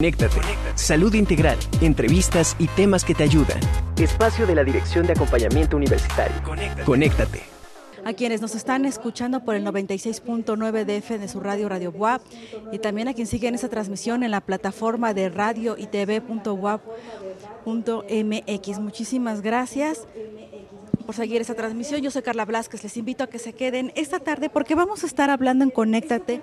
Conéctate. Salud integral, entrevistas y temas que te ayudan. Espacio de la Dirección de Acompañamiento Universitario. Conéctate. A quienes nos están escuchando por el 96.9 DF de su radio Radio WAP y también a quien siguen esta transmisión en la plataforma de radio y tv.wap.mx. Muchísimas gracias por seguir esta transmisión. Yo soy Carla Blasquez. Les invito a que se queden esta tarde porque vamos a estar hablando en Conéctate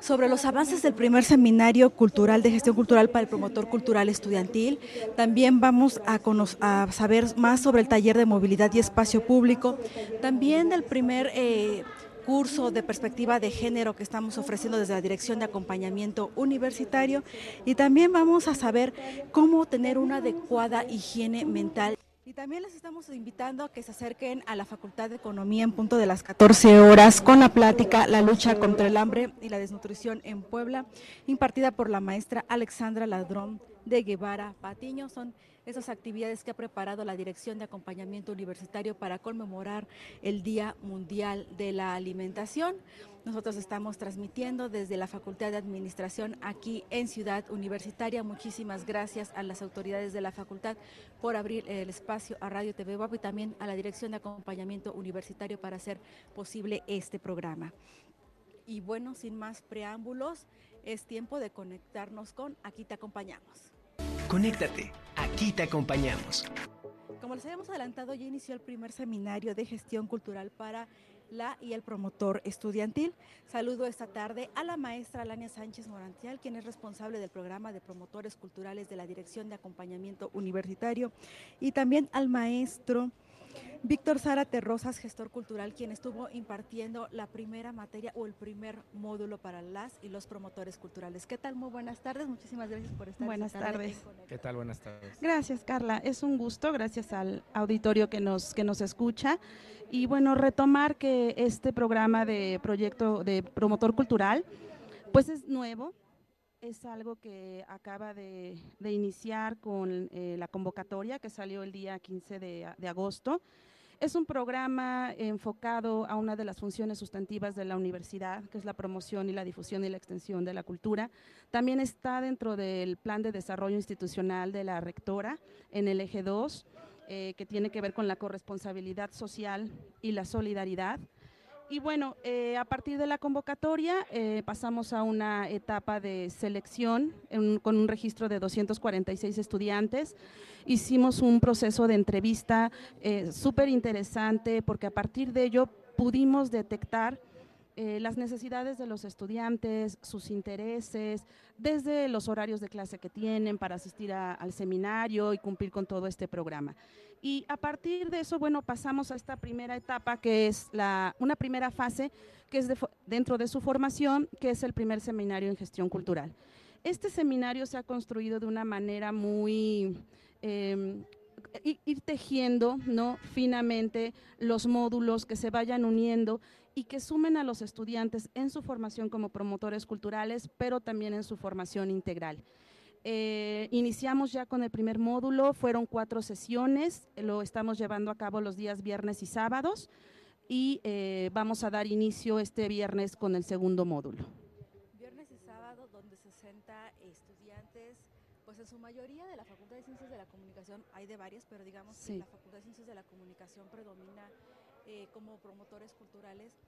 sobre los avances del primer seminario cultural de gestión cultural para el promotor cultural estudiantil. También vamos a, saber más sobre el taller de movilidad y espacio público. También del primer... Eh, curso de perspectiva de género que estamos ofreciendo desde la Dirección de Acompañamiento Universitario y también vamos a saber cómo tener una adecuada higiene mental. Y también les estamos invitando a que se acerquen a la Facultad de Economía en punto de las 14 horas con la plática La lucha contra el hambre y la desnutrición en Puebla, impartida por la maestra Alexandra Ladrón de Guevara Patiño. Son esas actividades que ha preparado la Dirección de Acompañamiento Universitario para conmemorar el Día Mundial de la Alimentación. Nosotros estamos transmitiendo desde la Facultad de Administración aquí en Ciudad Universitaria. Muchísimas gracias a las autoridades de la facultad por abrir el espacio a Radio TV WAP y también a la Dirección de Acompañamiento Universitario para hacer posible este programa. Y bueno, sin más preámbulos, es tiempo de conectarnos con Aquí te acompañamos. Conéctate, aquí te acompañamos. Como les habíamos adelantado, ya inició el primer seminario de gestión cultural para la y el promotor estudiantil. Saludo esta tarde a la maestra Alania Sánchez Morantial, quien es responsable del programa de promotores culturales de la Dirección de Acompañamiento Universitario, y también al maestro Víctor Zárate Rosas, gestor cultural, quien estuvo impartiendo la primera materia o el primer módulo para las y los promotores culturales. ¿Qué tal? Muy buenas tardes. Muchísimas gracias por estar Buenas tardes. ¿Qué tal? Buenas tardes. Gracias, Carla. Es un gusto, gracias al auditorio que nos, que nos escucha. Y bueno, retomar que este programa de proyecto de promotor cultural, pues es nuevo, es algo que acaba de, iniciar con eh, la convocatoria que salió el día 15 de, de agosto. Es un programa enfocado a una de las funciones sustantivas de la universidad, que es la promoción y la difusión y la extensión de la cultura. También está dentro del plan de desarrollo institucional de la rectora en el eje 2, eh, que tiene que ver con la corresponsabilidad social y la solidaridad. Y bueno, eh, a partir de la convocatoria eh, pasamos a una etapa de selección con un registro de 246 estudiantes. Hicimos un proceso de entrevista eh, súper interesante porque a partir de ello pudimos detectar las necesidades de los estudiantes, sus intereses, desde los horarios de clase que tienen para asistir al seminario y cumplir con todo este programa. Y a partir de eso, bueno, pasamos a esta primera etapa que es la, una primera fase que es dentro de su formación, que es el primer seminario en gestión cultural. Este seminario se ha construido de una manera muy... Em, ir tejiendo ¿no? finamente los módulos que se vayan uniendo y que sumen a los estudiantes en su formación como promotores culturales, pero también en su formación integral. Eh, iniciamos ya con el primer módulo, fueron cuatro sesiones, lo estamos llevando a cabo los días viernes y sábados y eh, vamos a dar inicio este viernes con el segundo módulo. Viernes y sábado, donde 60 estudiantes, pues en su mayoría de la Facultad de Ciencias de la Comunicación, hay de varias, pero digamos que la Facultad de Ciencias de la Comunicación predomina eh, como promotores culturales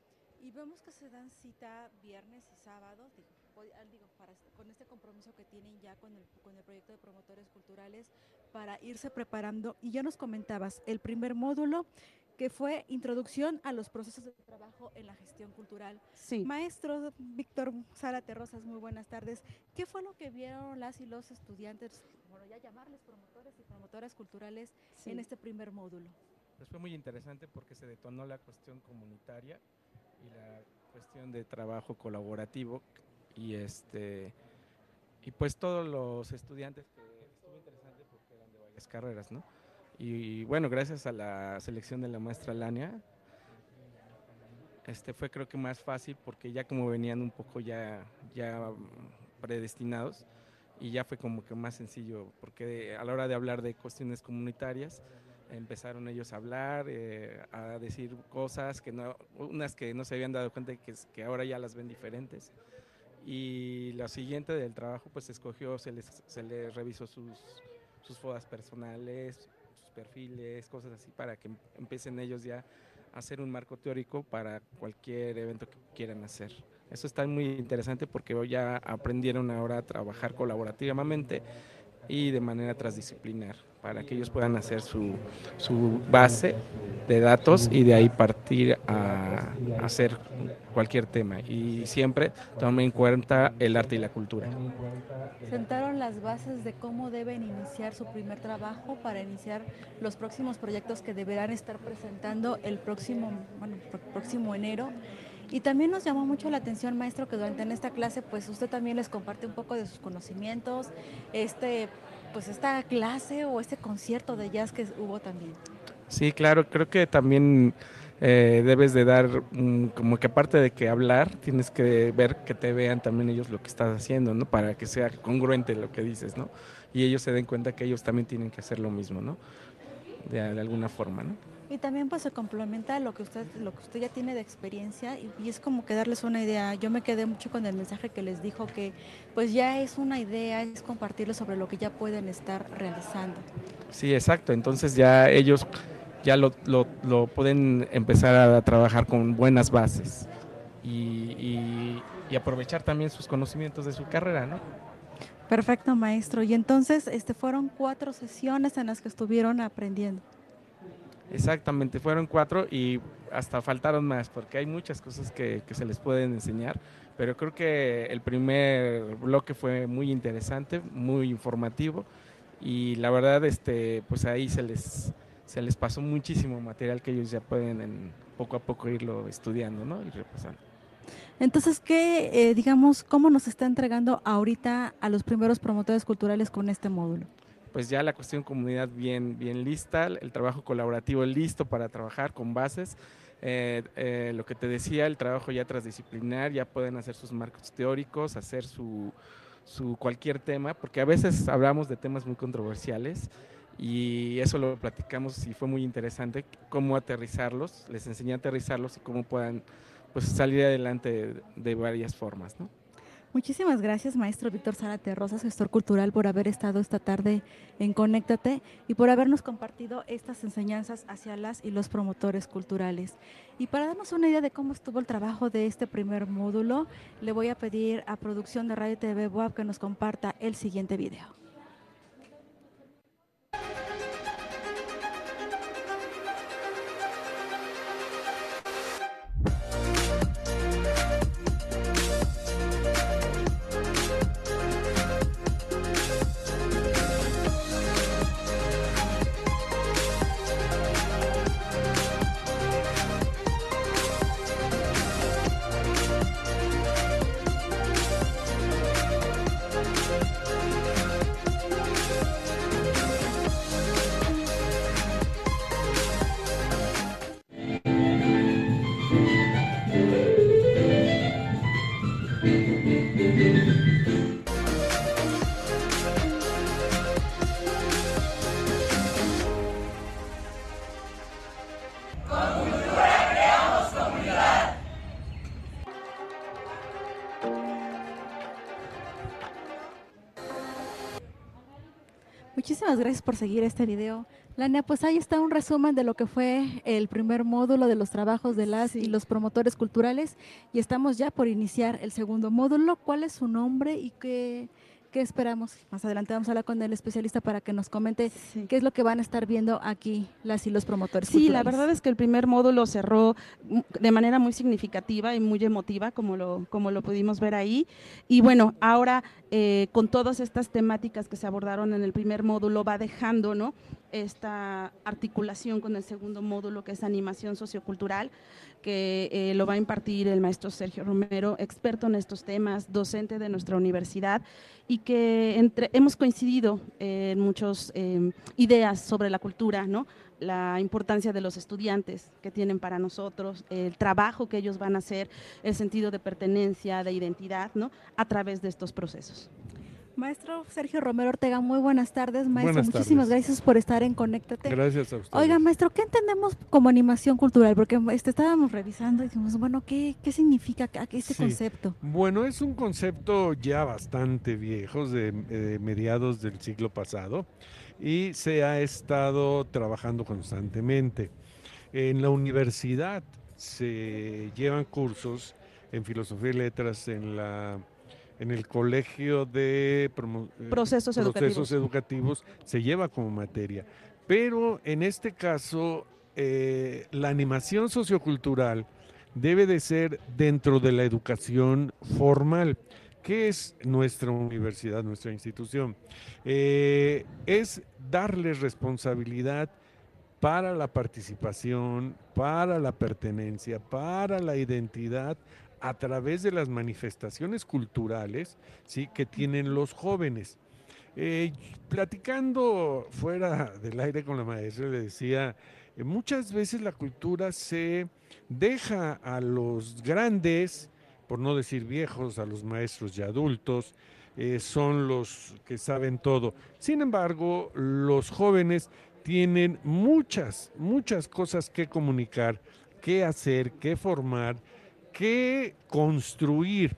y vemos que se dan cita viernes y sábado, digo, Ah, digo, este, con este compromiso que tienen ya con el, con el proyecto de promotores culturales para irse preparando. Y ya nos comentabas el primer módulo que fue introducción a los procesos de trabajo en la gestión cultural. Sí. Maestro Víctor Sara Terrosas, muy buenas tardes. ¿Qué fue lo que vieron las y los estudiantes, bueno, ya llamarles promotores y promotoras culturales en este primer módulo? Pues fue muy interesante porque se detonó la cuestión comunitaria y la cuestión de trabajo colaborativo y este y pues todos los estudiantes que estuvo interesante porque eran de varias carreras, ¿no? Y, bueno, gracias a la selección de la maestra Lania, este fue creo que más fácil porque ya como venían un poco ya, ya predestinados y ya fue como que más sencillo porque a la hora de hablar de cuestiones comunitarias empezaron ellos a hablar, eh, a decir cosas que no, unas que no se habían dado cuenta que, que ahora ya las ven diferentes y la siguiente del trabajo pues escogió, se les, se les revisó sus, sus fodas personales, sus perfiles, cosas así para que em, empiecen ellos ya a hacer un marco teórico para cualquier evento que quieran hacer. Eso está muy interesante porque ya aprendieron ahora a trabajar colaborativamente y de manera transdisciplinar para que ellos puedan hacer su, su base de datos y de ahí partir a, hacer cualquier tema y siempre tomen en cuenta el arte y la cultura. Sentaron las bases de cómo deben iniciar su primer trabajo para iniciar los próximos proyectos que deberán estar presentando el próximo, bueno, próximo enero. Y también nos llamó mucho la atención, maestro, que durante esta clase, pues usted también les comparte un poco de sus conocimientos, este pues esta clase o este concierto de jazz que hubo también. Sí, claro, creo que también eh, debes de dar, como que aparte de que hablar, tienes que ver que te vean también ellos lo que estás haciendo, ¿no? Para que sea congruente lo que dices, ¿no? Y ellos se den cuenta que ellos también tienen que hacer lo mismo, ¿no? De alguna forma, ¿no? Y también pues se complementa lo que usted lo que usted ya tiene de experiencia y, es como que darles una idea. Yo me quedé mucho con el mensaje que les dijo que pues ya es una idea, es compartirlo sobre lo que ya pueden estar realizando. Sí, exacto. Entonces ya ellos ya lo, lo, pueden empezar a trabajar con buenas bases y, y, aprovechar también sus conocimientos de su carrera, ¿no? Perfecto, maestro. Y entonces este fueron cuatro sesiones en las que estuvieron aprendiendo. Exactamente, fueron cuatro y hasta faltaron más, porque hay muchas cosas que, se les pueden enseñar, pero creo que el primer bloque fue muy interesante, muy informativo y la verdad, este, pues ahí se les, se les pasó muchísimo material que ellos ya pueden poco a poco irlo estudiando ¿no? y repasando. Entonces, ¿qué, eh, digamos, cómo nos está entregando ahorita a los primeros promotores culturales con este módulo? Pues ya la cuestión comunidad bien, bien lista, el trabajo colaborativo listo para trabajar con bases. Eh, eh, lo que te decía, el trabajo ya transdisciplinar, ya pueden hacer sus marcos teóricos, hacer su, su cualquier tema, porque a veces hablamos de temas muy controversiales y eso lo platicamos y fue muy interesante, cómo aterrizarlos, les enseñé a aterrizarlos y cómo puedan pues, salir adelante de, de varias formas. ¿no? Muchísimas gracias, maestro Víctor Zárate Rosas, gestor cultural, por haber estado esta tarde en Conéctate y por habernos compartido estas enseñanzas hacia las y los promotores culturales. Y para darnos una idea de cómo estuvo el trabajo de este primer módulo, le voy a pedir a producción de Radio TV Boab que nos comparta el siguiente video. Muchísimas gracias por seguir este video. Lania, pues ahí está un resumen de lo que fue el primer módulo de los trabajos de las y los promotores culturales y estamos ya por iniciar el segundo módulo. ¿Cuál es su nombre y qué, ¿Qué esperamos? Más adelante vamos a hablar con el especialista para que nos comente qué es lo que van a estar viendo aquí las y los promotores. Sí, la verdad es que el primer módulo cerró de manera muy significativa y muy emotiva, como lo, como lo pudimos ver ahí. Y bueno, ahora eh, con todas estas temáticas que se abordaron en el primer módulo, va dejando ¿no? esta articulación con el segundo módulo, que es animación sociocultural que eh, lo va a impartir el maestro Sergio Romero, experto en estos temas, docente de nuestra universidad y que entre, hemos coincidido en muchas em, ideas sobre la cultura, ¿no? la importancia de los estudiantes que tienen para nosotros, el trabajo que ellos van a hacer, el sentido de pertenencia, de identidad, ¿no? a través de estos procesos. Maestro Sergio Romero Ortega, muy buenas tardes, maestro. Muchísimas gracias por estar en Conéctate. Gracias a usted. Oiga, maestro, ¿qué entendemos como animación cultural? Porque este, estábamos revisando y dijimos, bueno, ¿qué, qué significa este concepto? Bueno, es un concepto ya bastante viejo, de, de mediados del siglo pasado, y se ha estado trabajando constantemente. En la universidad se llevan cursos en filosofía y letras en la en el colegio de eh, procesos, educativos. se lleva como materia. Pero en este caso, eh, la animación sociocultural debe de ser dentro de la educación formal. que es nuestra universidad, nuestra institución? Eh, es darle responsabilidad para la participación, para la pertenencia, para la identidad a través de las manifestaciones culturales ¿sí? que tienen los jóvenes. Eh, platicando fuera del aire con la maestra, le decía, eh, muchas veces la cultura se deja a los grandes, por no decir viejos, a los maestros y adultos, eh, son los que saben todo. Sin embargo, los jóvenes tienen muchas, muchas cosas que comunicar, que hacer, que formar que construir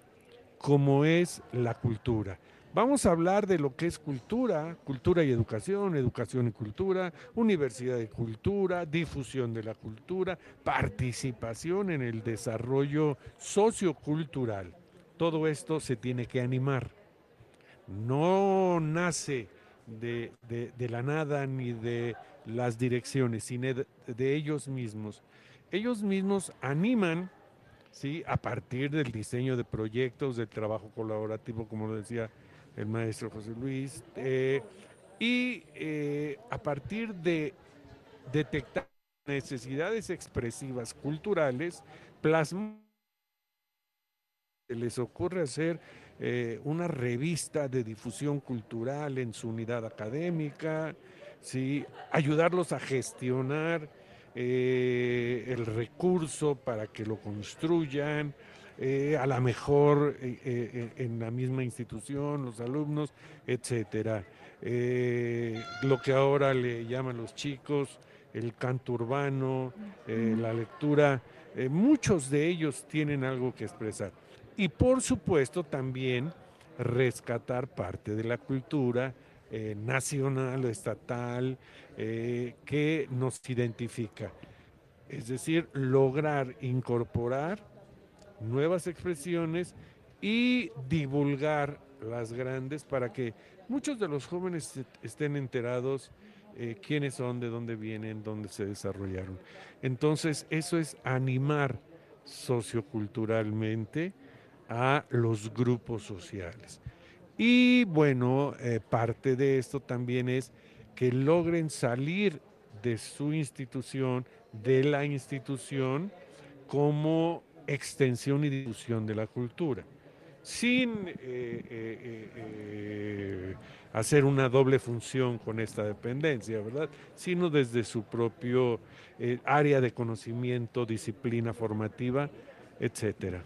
como es la cultura. Vamos a hablar de lo que es cultura, cultura y educación, educación y cultura, universidad y cultura, difusión de la cultura, participación en el desarrollo sociocultural. Todo esto se tiene que animar. No nace de, la nada ni de las direcciones, sino de ellos mismos. Ellos mismos animan ¿sí? a partir del diseño de proyectos, del trabajo colaborativo, como lo decía el maestro José Luis, eh, y eh, a partir de detectar necesidades expresivas culturales, plasmar les ocurre hacer eh, una revista de difusión cultural en su unidad académica, ¿sí? ayudarlos a gestionar eh, el recurso para que lo construyan, eh, a lo mejor eh, en la misma institución, los alumnos, etcétera. lo que ahora le llaman los chicos, el canto urbano, la lectura, muchos de ellos tienen algo que expresar. Y por supuesto también rescatar parte de la cultura nacional, estatal, eh, que nos identifica. Es decir, lograr incorporar nuevas expresiones y divulgar las grandes para que muchos de los jóvenes estén enterados eh, quiénes son, de dónde vienen, dónde se desarrollaron. Entonces, eso es animar socioculturalmente a los grupos sociales. Y bueno, eh, parte de esto también es que logren salir de su institución, de la institución, como extensión y difusión de la cultura, sin eh, eh, hacer una doble función con esta dependencia, ¿verdad? Sino desde su propio área de conocimiento, disciplina formativa, etcétera.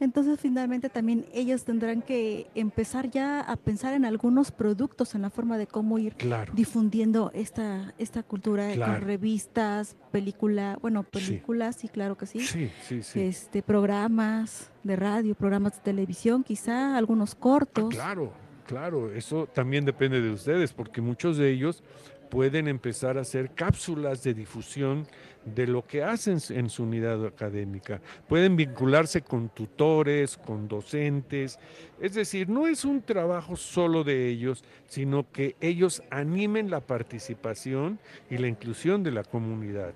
Entonces finalmente también ellos tendrán que empezar ya a pensar en algunos productos, en la forma de cómo ir difundiendo esta, esta cultura con revistas, película, bueno, películas, sí. claro que sí. Sí, sí, sí. Este, programas de radio, programas de televisión, quizá algunos cortos. Ah, claro, claro, eso también depende de ustedes, porque muchos de ellos pueden empezar a hacer cápsulas de difusión de lo que hacen en su unidad académica. Pueden vincularse con tutores, con docentes. Es decir, no es un trabajo solo de ellos, sino que ellos animen la participación y la inclusión de la comunidad,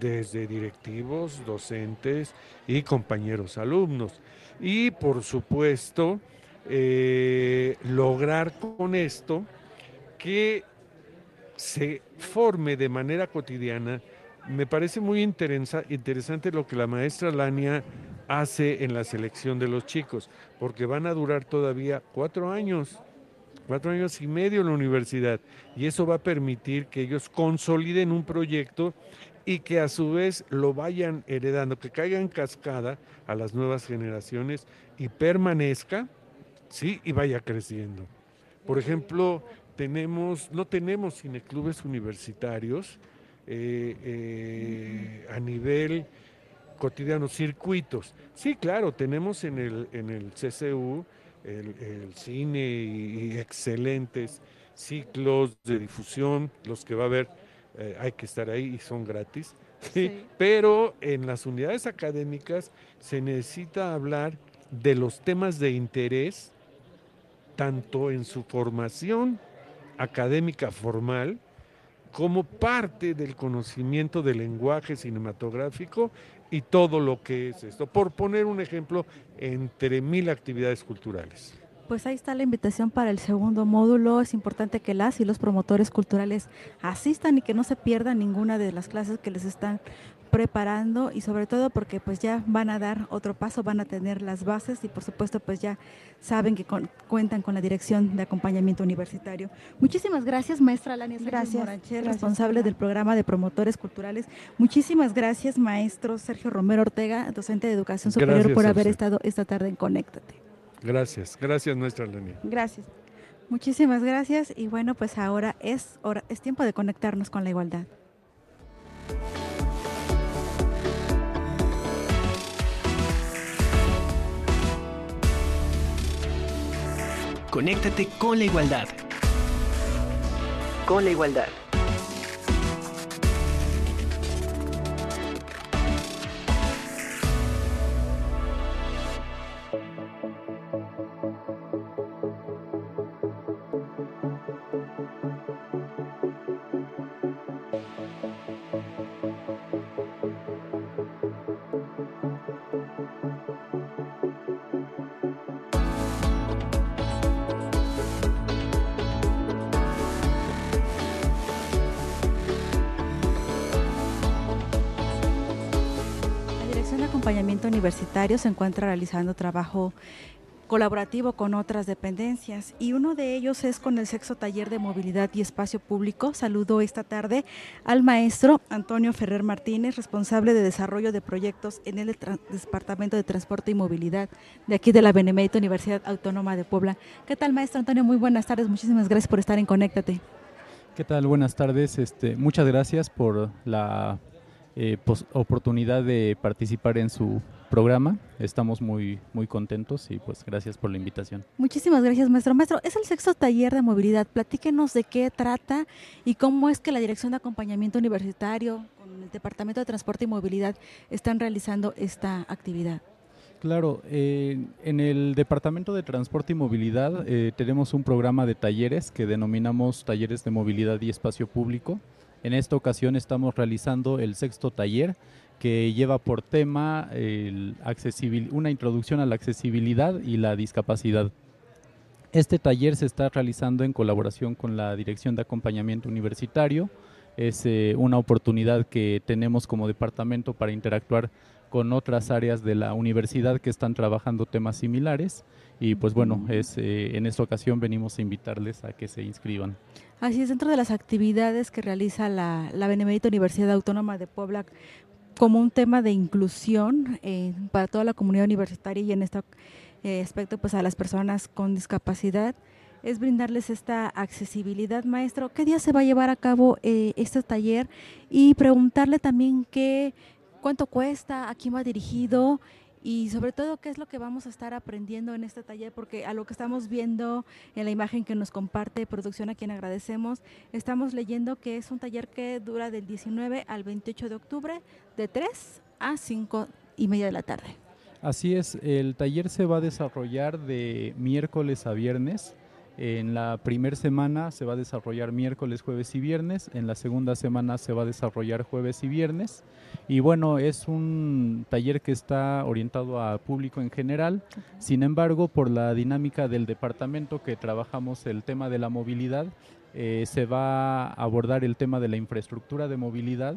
desde directivos, docentes y compañeros alumnos. Y por supuesto, eh, lograr con esto que se forme de manera cotidiana me parece muy interesante lo que la maestra Lania hace en la selección de los chicos, porque van a durar todavía cuatro años, cuatro años y medio en la universidad, y eso va a permitir que ellos consoliden un proyecto y que a su vez lo vayan heredando, que caiga en cascada a las nuevas generaciones y permanezca, sí, y vaya creciendo. Por ejemplo, tenemos, no tenemos cineclubes universitarios eh, eh, a nivel cotidiano, circuitos. Sí, claro, tenemos en el, en el CCU el, cine y, excelentes ciclos de difusión, los que va a haber, eh, hay que estar ahí y son gratis. Pero en las unidades académicas se necesita hablar de los temas de interés, tanto en su formación académica formal, como parte del conocimiento del lenguaje cinematográfico y todo lo que es esto. Por poner un ejemplo, entre mil actividades culturales. Pues ahí está la invitación para el segundo módulo. Es importante que las y los promotores culturales asistan y que no se pierdan ninguna de las clases que les están preparando y sobre todo porque pues ya van a dar otro paso, van a tener las bases y por supuesto pues ya saben que cuentan con la dirección de acompañamiento universitario. Muchísimas gracias maestra Lania gracias, responsable del programa de promotores culturales. Muchísimas gracias maestro Sergio Romero Ortega, docente de educación superior por haber estado esta tarde en Conéctate. Gracias, gracias maestra Lania. Gracias. Muchísimas gracias y bueno pues ahora es, hora, es tiempo de conectarnos con la igualdad. Conéctate con la igualdad. Con la igualdad. Se encuentra realizando trabajo colaborativo con otras dependencias y uno de ellos es con el sexo taller de movilidad y espacio público. Saludo esta tarde al maestro Antonio Ferrer Martínez, responsable de desarrollo de proyectos en el Departamento de Transporte y Movilidad de aquí de la Benemérita Universidad Autónoma de Puebla. ¿Qué tal, maestro Antonio? Muy buenas tardes. Muchísimas gracias por estar en Conéctate. ¿Qué tal? Buenas tardes. Este, muchas gracias por la eh, oportunidad de participar en su programa. Estamos muy, muy contentos y pues gracias por la invitación. Muchísimas gracias, maestro. Maestro, es el sexto taller de movilidad. Platíquenos de qué trata y cómo es que la Dirección de Acompañamiento Universitario con el Departamento de Transporte y Movilidad están realizando esta actividad. Claro, eh, en el Departamento de Transporte y Movilidad eh, tenemos un programa de talleres que denominamos Talleres de Movilidad y Espacio Público. En esta ocasión estamos realizando el sexto taller que lleva por tema una introducción a la accesibilidad y la discapacidad. Este taller se está realizando en colaboración con la Dirección de Acompañamiento Universitario. Es eh, una oportunidad que tenemos como departamento para interactuar con otras áreas de la universidad que están trabajando temas similares y pues bueno, es, eh, en esta ocasión venimos a invitarles a que se inscriban. Así es, dentro de las actividades que realiza la, la Benemérita Universidad Autónoma de Puebla, como un tema de inclusión eh, para toda la comunidad universitaria y en este eh, aspecto pues a las personas con discapacidad es brindarles esta accesibilidad, maestro. ¿Qué día se va a llevar a cabo eh, este taller? Y preguntarle también qué, cuánto cuesta, a quién va dirigido y sobre todo qué es lo que vamos a estar aprendiendo en este taller, porque a lo que estamos viendo en la imagen que nos comparte producción a quien agradecemos, estamos leyendo que es un taller que dura del 19 al 28 de octubre de 3 a 5 y media de la tarde. Así es, el taller se va a desarrollar de miércoles a viernes en la primera semana se va a desarrollar miércoles, jueves y viernes. En la segunda semana se va a desarrollar jueves y viernes. Y bueno, es un taller que está orientado a público en general. Sin embargo, por la dinámica del departamento que trabajamos el tema de la movilidad, eh, se va a abordar el tema de la infraestructura de movilidad.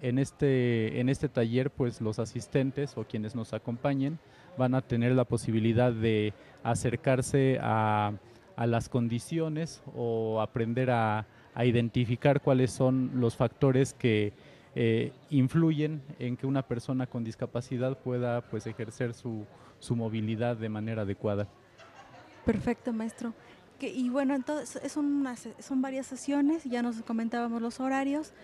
En este, en este taller, pues los asistentes o quienes nos acompañen van a tener la posibilidad de acercarse a a las condiciones o aprender a, identificar cuáles son los factores que eh, influyen en que una persona con discapacidad pueda pues ejercer su, su movilidad de manera adecuada. Perfecto, maestro. y bueno, entonces son, son varias sesiones, ya nos comentábamos los horarios.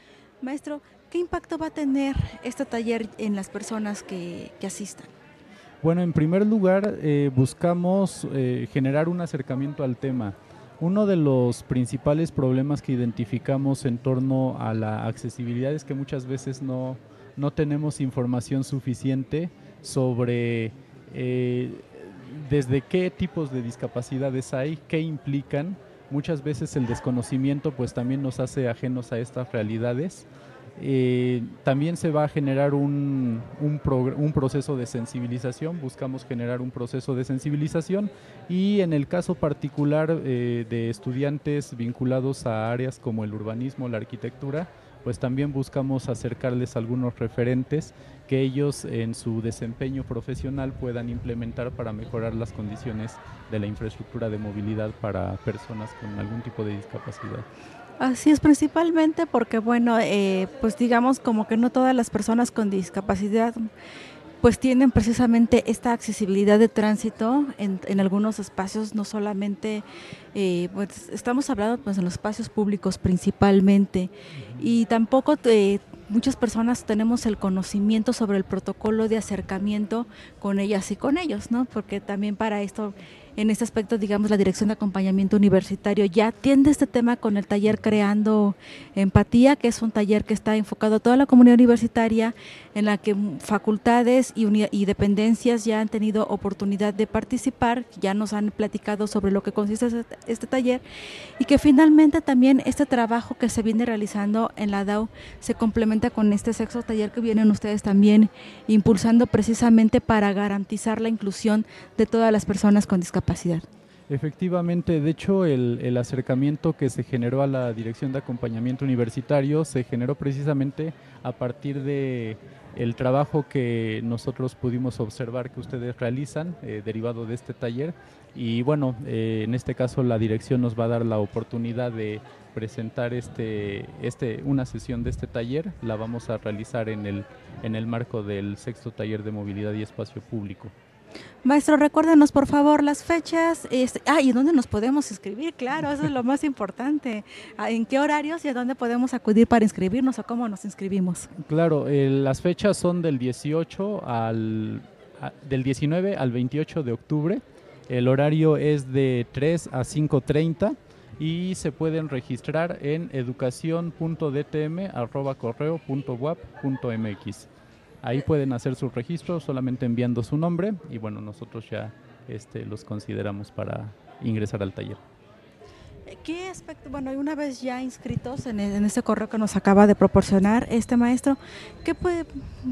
Maestro, ¿qué impacto va a tener este taller en las personas que, asistan? Bueno, en primer lugar, eh, buscamos eh, generar un acercamiento al tema. Uno de los principales problemas que identificamos en torno a la accesibilidad es que muchas veces no, no tenemos información suficiente sobre eh, desde qué tipos de discapacidades hay, qué implican. Muchas veces el desconocimiento pues también nos hace ajenos a estas realidades. Eh, también se va a generar un, un, proceso de sensibilización, buscamos generar un proceso de sensibilización y en el caso particular eh, de estudiantes vinculados a áreas como el urbanismo, la arquitectura, pues también buscamos acercarles algunos referentes que ellos en su desempeño profesional puedan implementar para mejorar las condiciones de la infraestructura de movilidad para personas con algún tipo de discapacidad. Así es, principalmente porque, bueno, eh, pues digamos como que no todas las personas con discapacidad pues tienen precisamente esta accesibilidad de tránsito en, en algunos espacios, no solamente, eh, pues estamos hablando pues en los espacios públicos principalmente, y tampoco eh, muchas personas tenemos el conocimiento sobre el protocolo de acercamiento con ellas y con ellos, ¿no? Porque también para esto en este aspecto, digamos, la Dirección de Acompañamiento Universitario. Ya atiende este tema con el taller Creando Empatía, que es un taller que está enfocado a toda la comunidad universitaria, en la que facultades y, dependencias ya han tenido oportunidad de participar, ya nos han platicado sobre lo que consiste este, este taller, y que finalmente también este trabajo que se viene realizando en la DAO se complementa con este sexto taller que vienen ustedes también impulsando precisamente para garantizar la inclusión de todas las personas con discapacidad Efectivamente, de hecho el, acercamiento que se generó a la Dirección de Acompañamiento Universitario se generó precisamente a partir de el trabajo que nosotros pudimos observar que ustedes realizan eh, derivado de este taller. Y bueno, eh, en este caso la dirección nos va a dar la oportunidad de presentar este, este, una sesión de este taller, la vamos a realizar en el, en el marco del sexto taller de movilidad y espacio público. Maestro, recuérdenos por favor las fechas. Este, ah, y dónde nos podemos inscribir, claro, eso es lo más importante. Ah, ¿En qué horarios y a dónde podemos acudir para inscribirnos o cómo nos inscribimos? Claro, eh, las fechas son del 18 al del 19 al 28 de octubre. El horario es de 3 a 5.30 y se pueden registrar en educación.dtm.correo.wap.mx. Ahí pueden hacer su registro solamente enviando su nombre y bueno, nosotros ya este, los consideramos para ingresar al taller. ¿Qué aspecto, bueno, una vez ya inscritos en, en este correo que nos acaba de proporcionar este maestro, ¿qué, puede,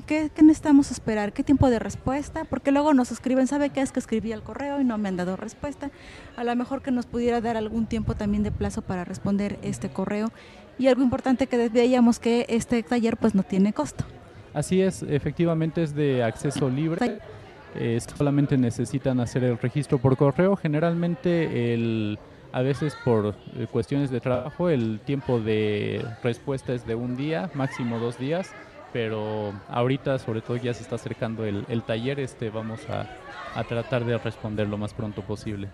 qué, necesitamos esperar? ¿Qué tiempo de respuesta? Porque luego nos escriben, ¿sabe qué es que escribí el correo y no me han dado respuesta? A lo mejor que nos pudiera dar algún tiempo también de plazo para responder este correo. Y algo importante que veíamos que este taller pues no tiene costo. Así es, efectivamente es de acceso libre. Eh, solamente necesitan hacer el registro por correo. Generalmente, el, a veces por eh, cuestiones de trabajo, el tiempo de respuesta es de un día, máximo dos días. Pero ahorita, sobre todo, ya se está acercando el, el taller. Este, vamos a, a tratar de responder lo más pronto posible.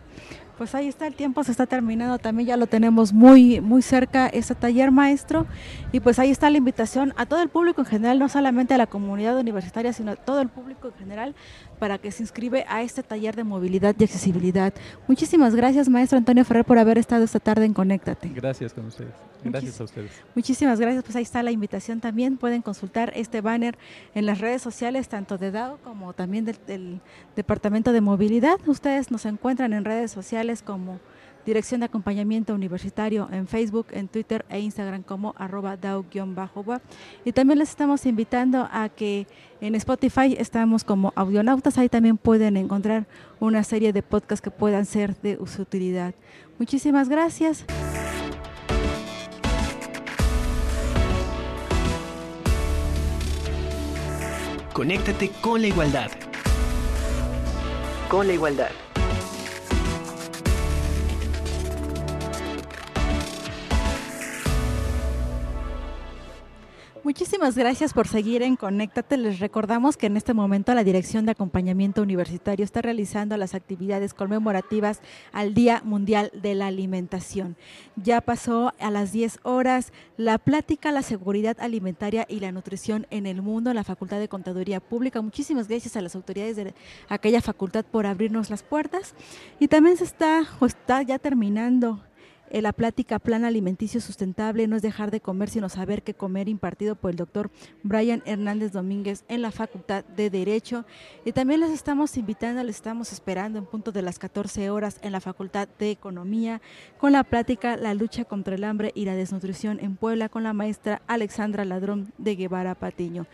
Pues ahí está, el tiempo se está terminando, también ya lo tenemos muy, muy cerca este taller maestro. Y pues ahí está la invitación a todo el público en general, no solamente a la comunidad universitaria, sino a todo el público en general para que se inscribe a este taller de movilidad y accesibilidad. Muchísimas gracias maestro Antonio Ferrer por haber estado esta tarde en Conéctate. Gracias con ustedes. Gracias a ustedes. Muchísimas gracias, pues ahí está la invitación también, pueden consultar este banner en las redes sociales tanto de DAO como también del, del Departamento de Movilidad. Ustedes nos encuentran en redes sociales como Dirección de Acompañamiento Universitario en Facebook, en Twitter e Instagram como arroba DAO-web. Y también les estamos invitando a que en Spotify estamos como audionautas, ahí también pueden encontrar una serie de podcasts que puedan ser de su utilidad. Muchísimas gracias. Conéctate con la igualdad. Con la igualdad. Muchísimas gracias por seguir en Conéctate. Les recordamos que en este momento la Dirección de Acompañamiento Universitario está realizando las actividades conmemorativas al Día Mundial de la Alimentación. Ya pasó a las 10 horas la plática, la seguridad alimentaria y la nutrición en el mundo en la Facultad de Contaduría Pública. Muchísimas gracias a las autoridades de aquella facultad por abrirnos las puertas. Y también se está, está ya terminando la plática Plan Alimenticio Sustentable no es dejar de comer, sino saber qué comer, impartido por el doctor Brian Hernández Domínguez en la Facultad de Derecho. Y también les estamos invitando, les estamos esperando en punto de las 14 horas en la Facultad de Economía con la plática La lucha contra el hambre y la desnutrición en Puebla con la maestra Alexandra Ladrón de Guevara Patiño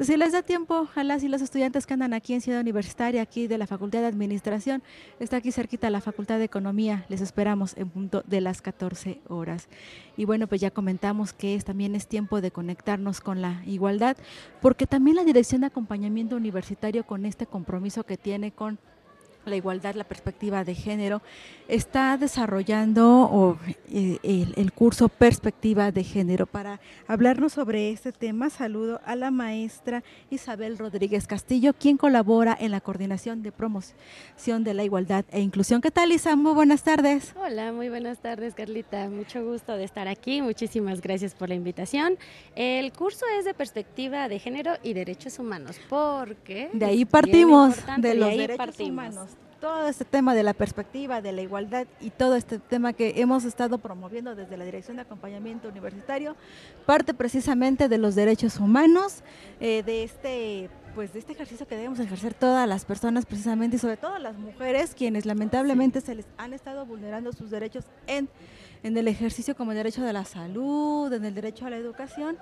si les da tiempo las y los estudiantes que andan aquí en Ciudad Universitaria, aquí de la Facultad de Administración, está aquí cerquita la Facultad de Economía, les esperamos en punto de las 14 horas. Y bueno, pues ya comentamos que es, también es tiempo de conectarnos con la igualdad, porque también la Dirección de Acompañamiento Universitario con este compromiso que tiene con la igualdad, la perspectiva de género, está desarrollando eh, el, curso Perspectiva de Género. Para hablarnos sobre este tema, saludo a la maestra Isabel Rodríguez Castillo, quien colabora en la coordinación de promoción de la igualdad e inclusión. ¿Qué tal, Isa? Muy buenas tardes. Hola, muy buenas tardes, Carlita. Mucho gusto de estar aquí. Muchísimas gracias por la invitación. El curso es de Perspectiva de Género y Derechos Humanos, porque... De ahí partimos, de los derechos humanos todo este tema de la perspectiva, de la igualdad y todo este tema que hemos estado promoviendo desde la Dirección de Acompañamiento Universitario, parte precisamente de los derechos humanos, eh, de este pues de este ejercicio que debemos ejercer todas las personas precisamente y sobre todo las mujeres quienes lamentablemente se les han estado vulnerando sus derechos en, en el ejercicio como el derecho de la salud, en el derecho a la educación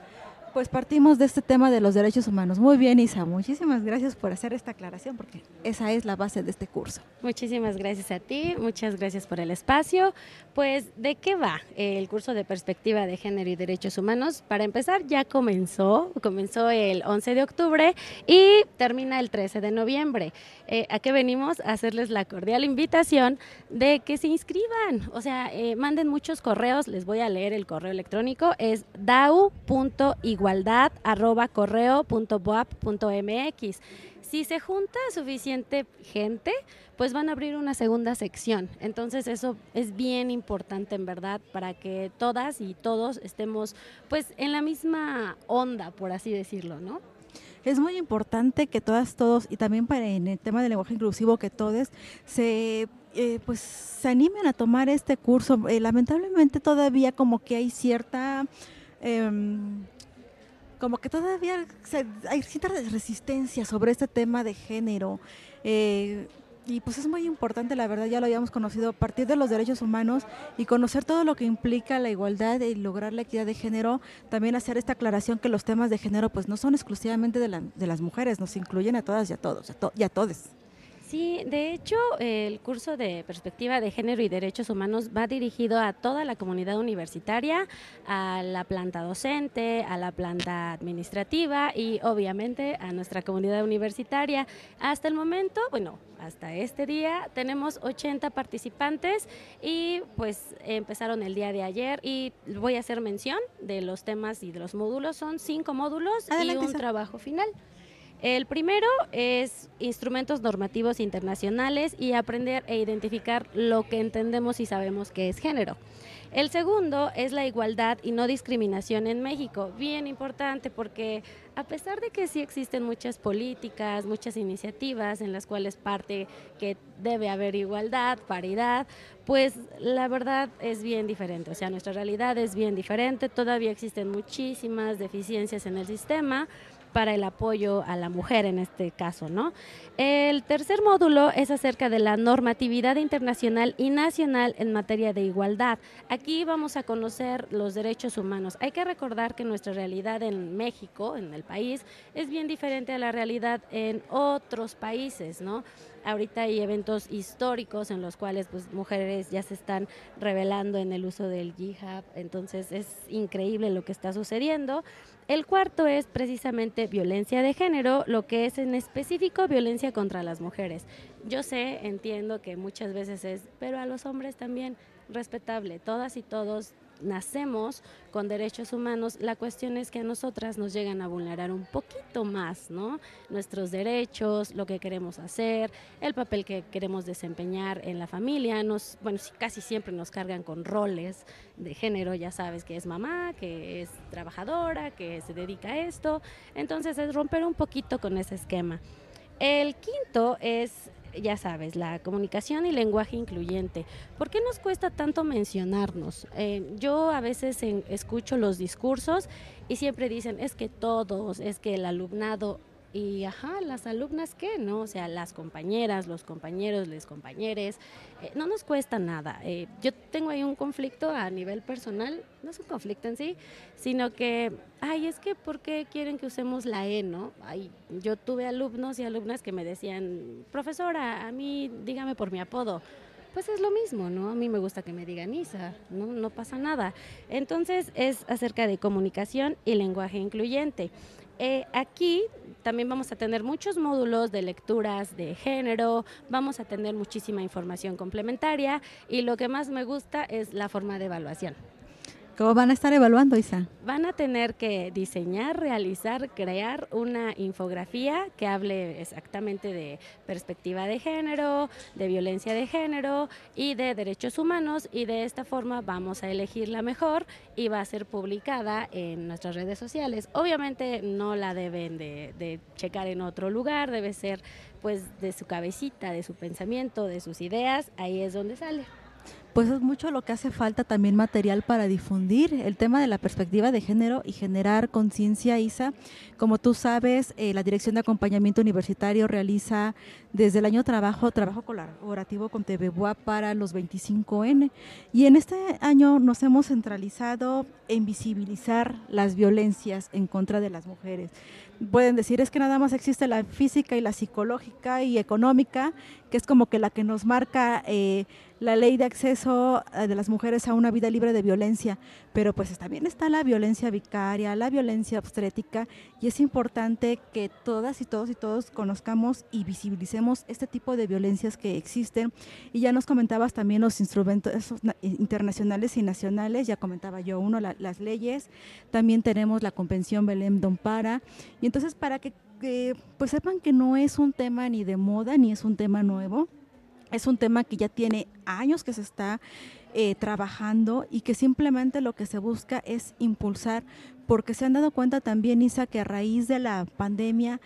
pues partimos de este tema de los derechos humanos. Muy bien, Isa, muchísimas gracias por hacer esta aclaración porque esa es la base de este curso. Muchísimas gracias a ti, muchas gracias por el espacio. Pues, ¿de qué va el curso de perspectiva de género y derechos humanos? Para empezar, ya comenzó, comenzó el 11 de octubre y termina el 13 de noviembre. Eh, ¿A qué venimos? A hacerles la cordial invitación de que se inscriban, o sea, eh, manden muchos correos, les voy a leer el correo electrónico, es dau.igual igualdad arroba correo punto punto mx. Si se junta suficiente gente, pues van a abrir una segunda sección. Entonces eso es bien importante en verdad para que todas y todos estemos pues en la misma onda, por así decirlo, ¿no? es muy importante que todas, todos, y también para en el tema del lenguaje inclusivo, que todos se eh, pues se animen a tomar este curso. Eh, lamentablemente todavía como que hay cierta em, como que todavía hay cierta resistencia sobre este tema de género. Eh, y pues es muy importante, la verdad, ya lo habíamos conocido a partir de los derechos humanos y conocer todo lo que implica la igualdad y lograr la equidad de género, también hacer esta aclaración que los temas de género pues no son exclusivamente de, de las mujeres, nos incluyen a todas y a todos, a y a todos. Sí, de hecho, el curso de Perspectiva de Género y Derechos Humanos va dirigido a toda la comunidad universitaria, a la planta docente, a la planta administrativa y obviamente a nuestra comunidad universitaria. Hasta el momento, bueno, hasta este día tenemos 80 participantes y pues empezaron el día de ayer y voy a hacer mención de los temas y de los módulos. Son cinco módulos y un trabajo final. El primero es instrumentos normativos internacionales y aprender e identificar lo que entendemos y sabemos que es género. El segundo es la igualdad y no discriminación en México. Bien importante porque a pesar de que sí existen muchas políticas, muchas iniciativas en las cuales parte que debe haber igualdad, paridad, pues la verdad es bien diferente. O sea, nuestra realidad es bien diferente. Todavía existen muchísimas deficiencias en el sistema para el apoyo a la mujer en este caso, ¿no? El tercer módulo es acerca de la normatividad internacional y nacional en materia de igualdad. Aquí vamos a conocer los derechos humanos. Hay que recordar que nuestra realidad en México, en el país, es bien diferente a la realidad en otros países, ¿no? Ahorita hay eventos históricos en los cuales pues mujeres ya se están revelando en el uso del hijab, entonces es increíble lo que está sucediendo. El cuarto es precisamente violencia de género, lo que es en específico violencia contra las mujeres. Yo sé, entiendo que muchas veces es, pero a los hombres también respetable. Todas y todos nacemos con derechos humanos, la cuestión es que a nosotras nos llegan a vulnerar un poquito más, ¿no? Nuestros derechos, lo que queremos hacer, el papel que queremos desempeñar en la familia, nos, bueno, casi siempre nos cargan con roles de género, ya sabes que es mamá, que es trabajadora, que se dedica a esto, entonces es romper un poquito con ese esquema. El quinto es ya sabes, la comunicación y lenguaje incluyente. ¿Por qué nos cuesta tanto mencionarnos? Eh, yo a veces escucho los discursos y siempre dicen, es que todos, es que el alumnado y ajá, las alumnas qué, ¿no? O sea, las compañeras, los compañeros, les compañeres, eh, no nos cuesta nada. Eh, yo tengo ahí un conflicto a nivel personal, no es un conflicto en sí, sino que, ay, es que ¿por qué quieren que usemos la E, no? Ay, yo tuve alumnos y alumnas que me decían, profesora, a mí dígame por mi apodo. Pues es lo mismo, ¿no? A mí me gusta que me digan Isa, no, no pasa nada. Entonces es acerca de comunicación y lenguaje incluyente. Eh, aquí también vamos a tener muchos módulos de lecturas de género, vamos a tener muchísima información complementaria y lo que más me gusta es la forma de evaluación. ¿Cómo van a estar evaluando, Isa? Van a tener que diseñar, realizar, crear una infografía que hable exactamente de perspectiva de género, de violencia de género y de derechos humanos y de esta forma vamos a elegir la mejor y va a ser publicada en nuestras redes sociales. Obviamente no la deben de, checar en otro lugar, debe ser pues de su cabecita, de su pensamiento, de sus ideas, ahí es donde sale pues es mucho lo que hace falta también material para difundir el tema de la perspectiva de género y generar conciencia, Isa. Como tú sabes, eh, la Dirección de Acompañamiento Universitario realiza desde el año trabajo, trabajo colaborativo con TVBUA para los 25N. Y en este año nos hemos centralizado en visibilizar las violencias en contra de las mujeres pueden decir es que nada más existe la física y la psicológica y económica, que es como que la que nos marca eh, la ley de acceso eh, de las mujeres a una vida libre de violencia, pero pues también está la violencia vicaria, la violencia obstétrica y es importante que todas y todos y todos conozcamos y visibilicemos este tipo de violencias que existen. Y ya nos comentabas también los instrumentos internacionales y nacionales, ya comentaba yo uno, las leyes, también tenemos la Convención Belém Dompara y entonces para que, que pues sepan que no es un tema ni de moda ni es un tema nuevo, es un tema que ya tiene años que se está eh, trabajando y que simplemente lo que se busca es impulsar, porque se han dado cuenta también, Isa, que a raíz de la pandemia,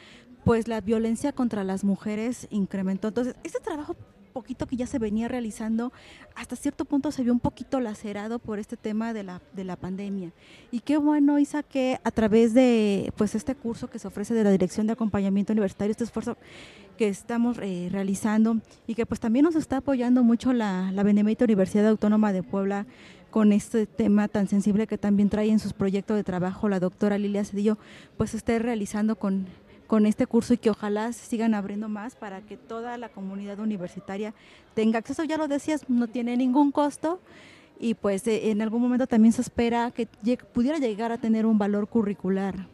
pues la violencia contra las mujeres incrementó. Entonces, este trabajo poquito que ya se venía realizando, hasta cierto punto se vio un poquito lacerado por este tema de la, de la pandemia. Y qué bueno, Isa, que a través de pues este curso que se ofrece de la Dirección de Acompañamiento Universitario, este esfuerzo que estamos eh, realizando y que pues también nos está apoyando mucho la, la Benemérita Universidad Autónoma de Puebla con este tema tan sensible que también trae en sus proyectos de trabajo la doctora Lilia Cedillo, pues esté realizando con con este curso y que ojalá sigan abriendo más para que toda la comunidad universitaria tenga acceso. Ya lo decías, no tiene ningún costo y pues eh, en algún momento también se espera que pudiera llegar a tener un valor curricular.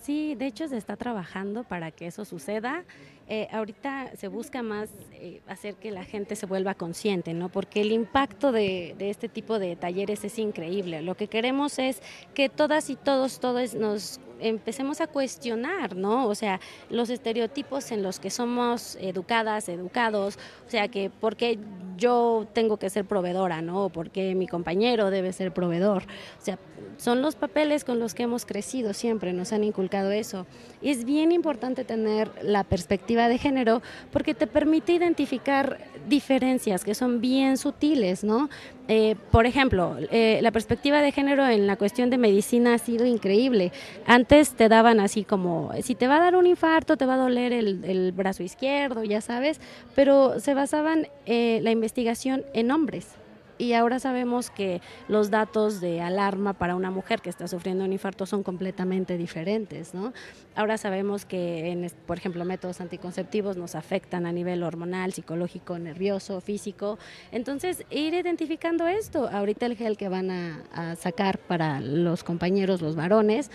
Sí, de hecho se está trabajando para que eso suceda. Eh, ahorita se busca más eh, hacer que la gente se vuelva consciente, ¿no? Porque el impacto de, este tipo de talleres es increíble. Lo que queremos es que todas y todos, todos nos empecemos a cuestionar, ¿no? O sea, los estereotipos en los que somos educadas, educados, o sea, que porque yo tengo que ser proveedora, ¿no? O porque mi compañero debe ser proveedor. O sea, son los papeles con los que hemos crecido siempre, nos han inculcado eso. Y es bien importante tener la perspectiva de género porque te permite identificar diferencias que son bien sutiles, ¿no? Eh, por ejemplo, eh, la perspectiva de género en la cuestión de medicina ha sido increíble. Antes te daban así como, si te va a dar un infarto, te va a doler el, brazo izquierdo, ya sabes, pero se basaban eh, la investigación en hombres y ahora sabemos que los datos de alarma para una mujer que está sufriendo un infarto son completamente diferentes, ¿no? Ahora sabemos que, en, por ejemplo, métodos anticonceptivos nos afectan a nivel hormonal, psicológico, nervioso, físico. Entonces, ir identificando esto. Ahorita el gel que van a, a sacar para los compañeros, los varones,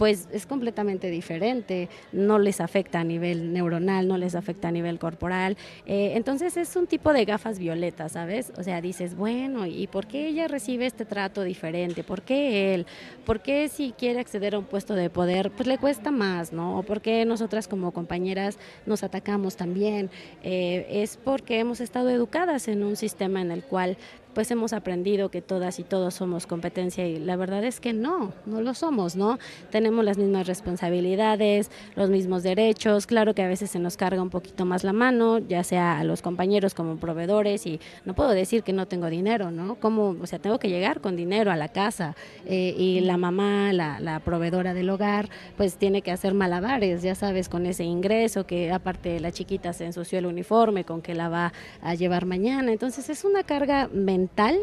pues es completamente diferente, no les afecta a nivel neuronal, no les afecta a nivel corporal. Eh, entonces es un tipo de gafas violetas, ¿sabes? O sea, dices, bueno, ¿y por qué ella recibe este trato diferente? ¿Por qué él? ¿Por qué si quiere acceder a un puesto de poder, pues le cuesta más, ¿no? ¿O por qué nosotras como compañeras nos atacamos también? Eh, es porque hemos estado educadas en un sistema en el cual pues hemos aprendido que todas y todos somos competencia y la verdad es que no, no lo somos, ¿no? Tenemos las mismas responsabilidades, los mismos derechos, claro que a veces se nos carga un poquito más la mano, ya sea a los compañeros como proveedores y no puedo decir que no tengo dinero, ¿no? Como, o sea, tengo que llegar con dinero a la casa eh, y la mamá, la, la proveedora del hogar, pues tiene que hacer malabares, ya sabes, con ese ingreso que aparte la chiquita se ensució el uniforme con que la va a llevar mañana, entonces es una carga mental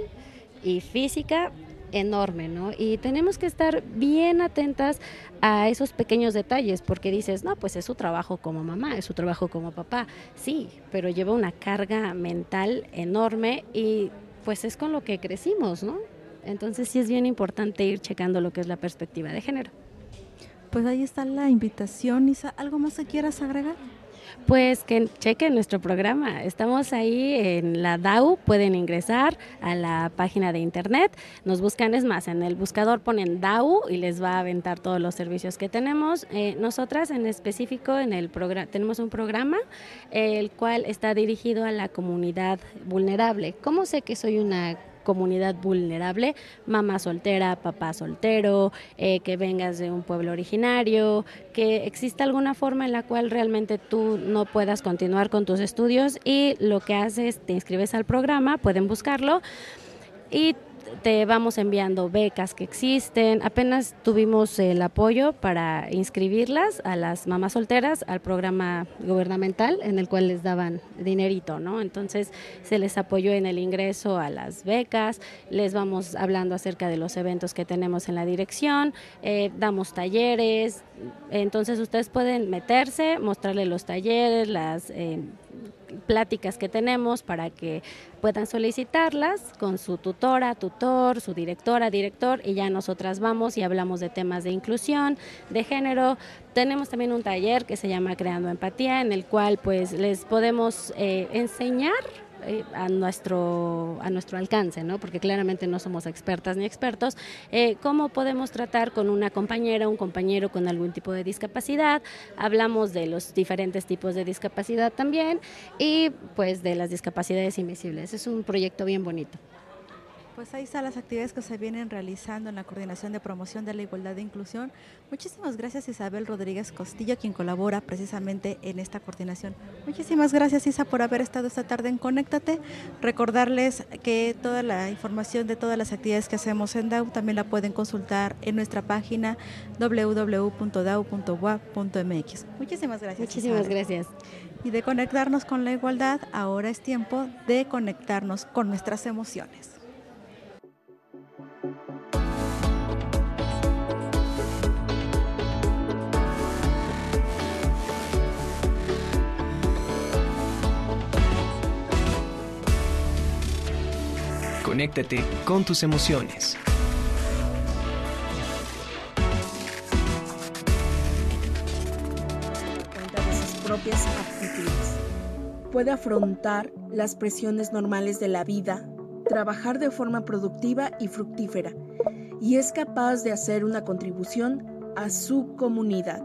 y física enorme, ¿no? Y tenemos que estar bien atentas a esos pequeños detalles, porque dices, no, pues es su trabajo como mamá, es su trabajo como papá, sí, pero lleva una carga mental enorme y pues es con lo que crecimos, ¿no? Entonces sí es bien importante ir checando lo que es la perspectiva de género. Pues ahí está la invitación, Isa. ¿Algo más que quieras agregar? Pues que chequen nuestro programa. Estamos ahí en la DAU, pueden ingresar a la página de internet, nos buscan, es más, en el buscador ponen DAU y les va a aventar todos los servicios que tenemos. Eh, nosotras en específico en el programa tenemos un programa el cual está dirigido a la comunidad vulnerable. ¿Cómo sé que soy una comunidad vulnerable, mamá soltera, papá soltero, eh, que vengas de un pueblo originario, que exista alguna forma en la cual realmente tú no puedas continuar con tus estudios y lo que haces, te inscribes al programa, pueden buscarlo. Y te vamos enviando becas que existen. Apenas tuvimos el apoyo para inscribirlas a las mamás solteras al programa gubernamental en el cual les daban dinerito, ¿no? Entonces se les apoyó en el ingreso a las becas, les vamos hablando acerca de los eventos que tenemos en la dirección, eh, damos talleres, entonces ustedes pueden meterse, mostrarle los talleres, las... Eh, pláticas que tenemos para que puedan solicitarlas con su tutora, tutor, su directora, director y ya nosotras vamos y hablamos de temas de inclusión, de género. Tenemos también un taller que se llama Creando Empatía en el cual pues les podemos eh, enseñar a nuestro, a nuestro alcance, ¿no? porque claramente no somos expertas ni expertos, eh, cómo podemos tratar con una compañera, un compañero con algún tipo de discapacidad, hablamos de los diferentes tipos de discapacidad también y pues de las discapacidades invisibles. Es un proyecto bien bonito. Pues ahí están las actividades que se vienen realizando en la Coordinación de Promoción de la Igualdad e Inclusión. Muchísimas gracias Isabel Rodríguez Costillo, quien colabora precisamente en esta coordinación. Muchísimas gracias Isa por haber estado esta tarde en Conéctate. Recordarles que toda la información de todas las actividades que hacemos en DAO también la pueden consultar en nuestra página www.dau.wa.mx. Muchísimas gracias. Muchísimas gracias. Y de conectarnos con la igualdad, ahora es tiempo de conectarnos con nuestras emociones. Conéctate con tus emociones. de sus propias aptitudes. Puede afrontar las presiones normales de la vida, trabajar de forma productiva y fructífera, y es capaz de hacer una contribución a su comunidad.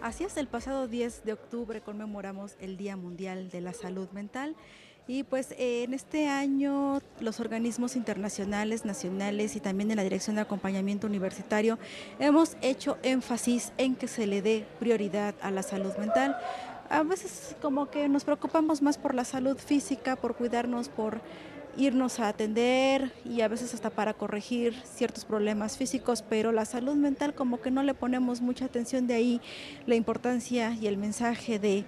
Así es, el pasado 10 de octubre conmemoramos el Día Mundial de la Salud Mental y pues en este año los organismos internacionales, nacionales y también en la Dirección de Acompañamiento Universitario hemos hecho énfasis en que se le dé prioridad a la salud mental. A veces como que nos preocupamos más por la salud física, por cuidarnos, por irnos a atender y a veces hasta para corregir ciertos problemas físicos, pero la salud mental como que no le ponemos mucha atención de ahí la importancia y el mensaje de,